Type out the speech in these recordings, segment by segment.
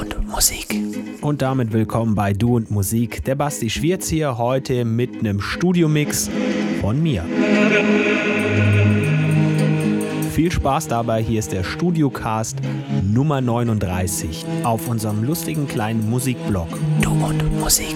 und Musik. Und damit willkommen bei Du und Musik. Der Basti Schwierz hier heute mit einem Studiomix von mir. Viel Spaß dabei, hier ist der Studiocast Nummer 39 auf unserem lustigen kleinen Musikblog Du und Musik.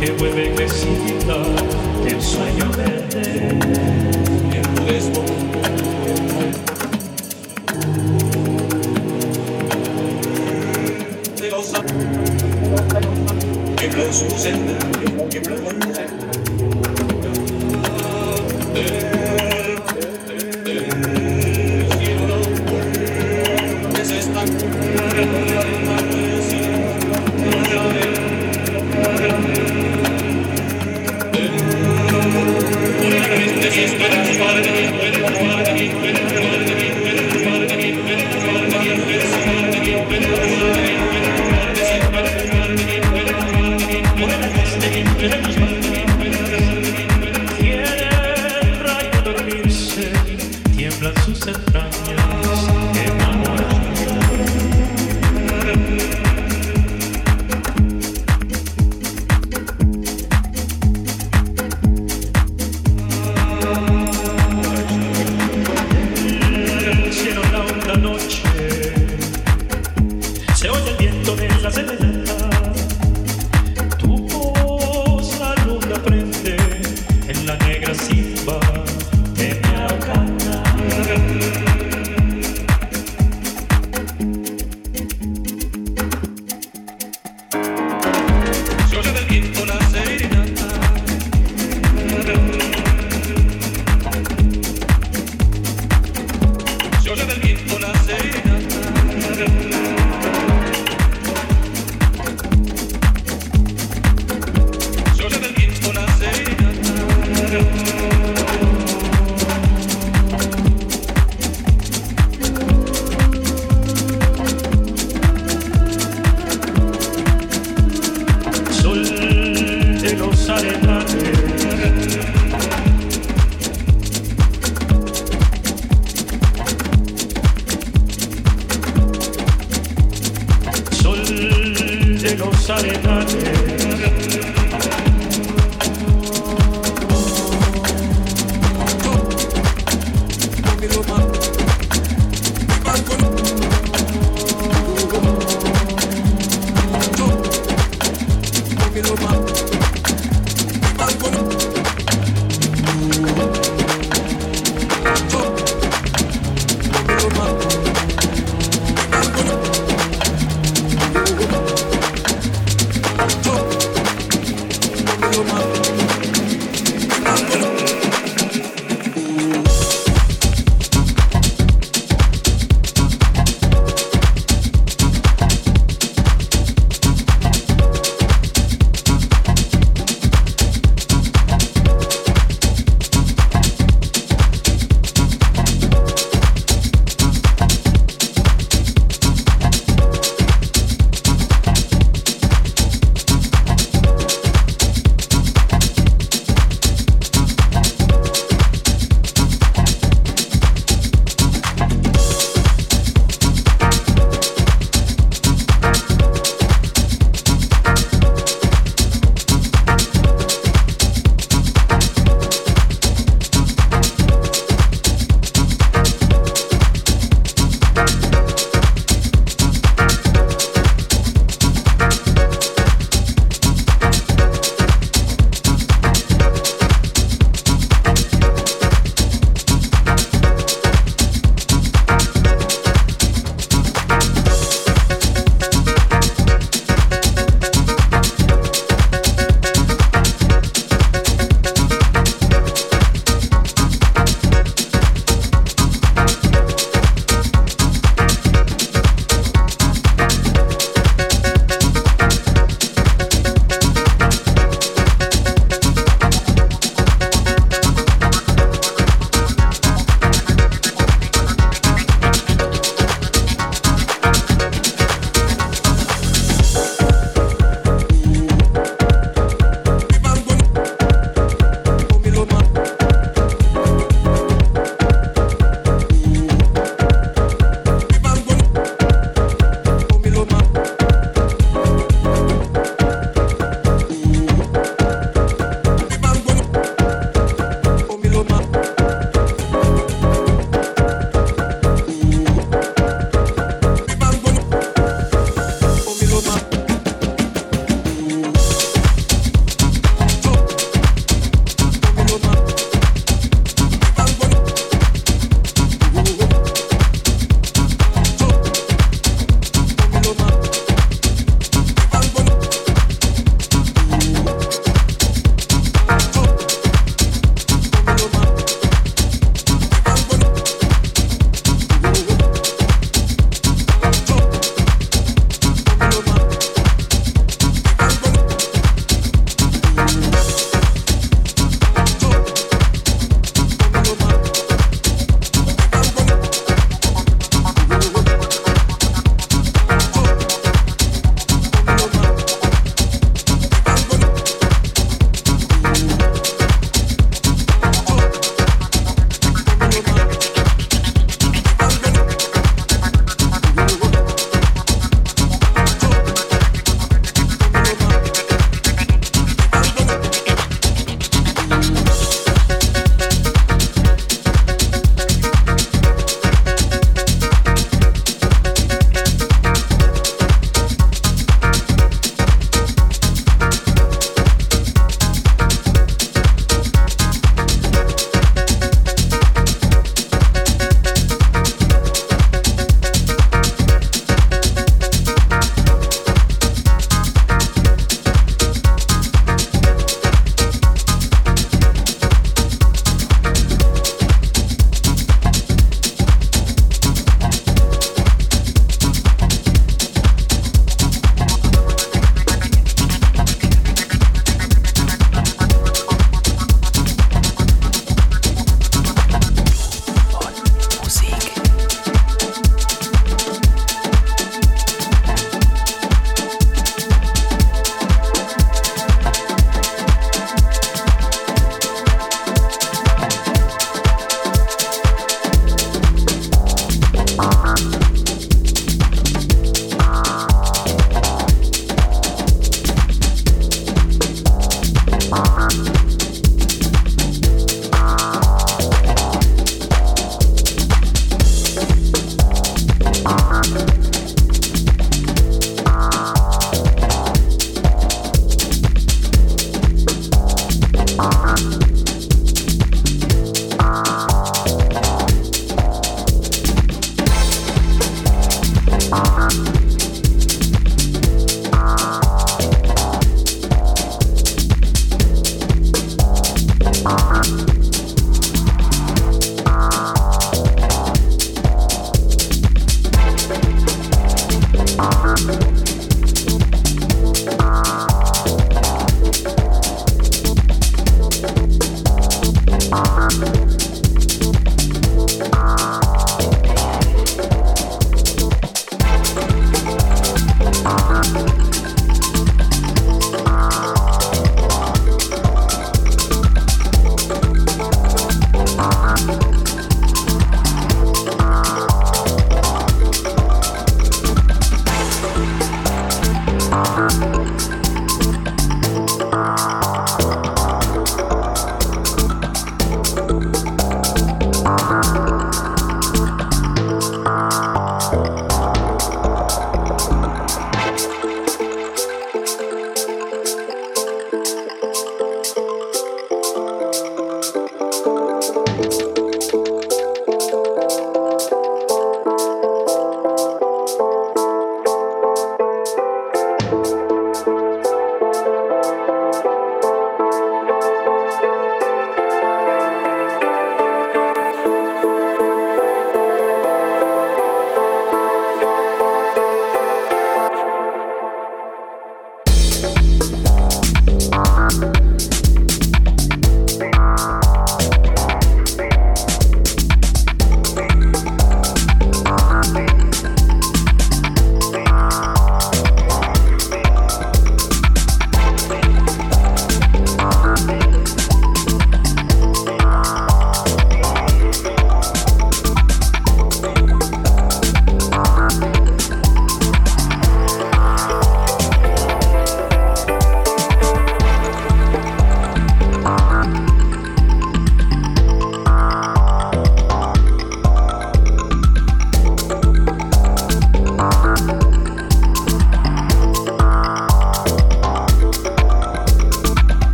que mueve, que excita, el sueño verde, el desborde. De los que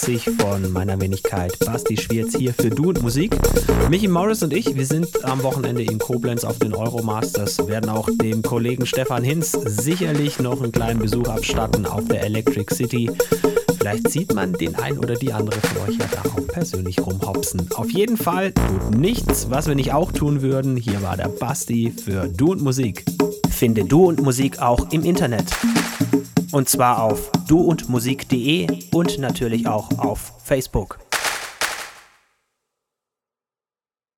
39 von meiner Wenigkeit Basti Schwierz hier für Du und Musik. Michi Morris und ich, wir sind am Wochenende in Koblenz auf den Euromasters, werden auch dem Kollegen Stefan Hinz sicherlich noch einen kleinen Besuch abstatten auf der Electric City. Vielleicht sieht man den ein oder die andere von euch ja da auch persönlich rumhopsen. Auf jeden Fall tut nichts, was wir nicht auch tun würden. Hier war der Basti für Du und Musik. Finde Du und Musik auch im Internet. Und zwar auf duundmusik.de und natürlich auch auf Facebook.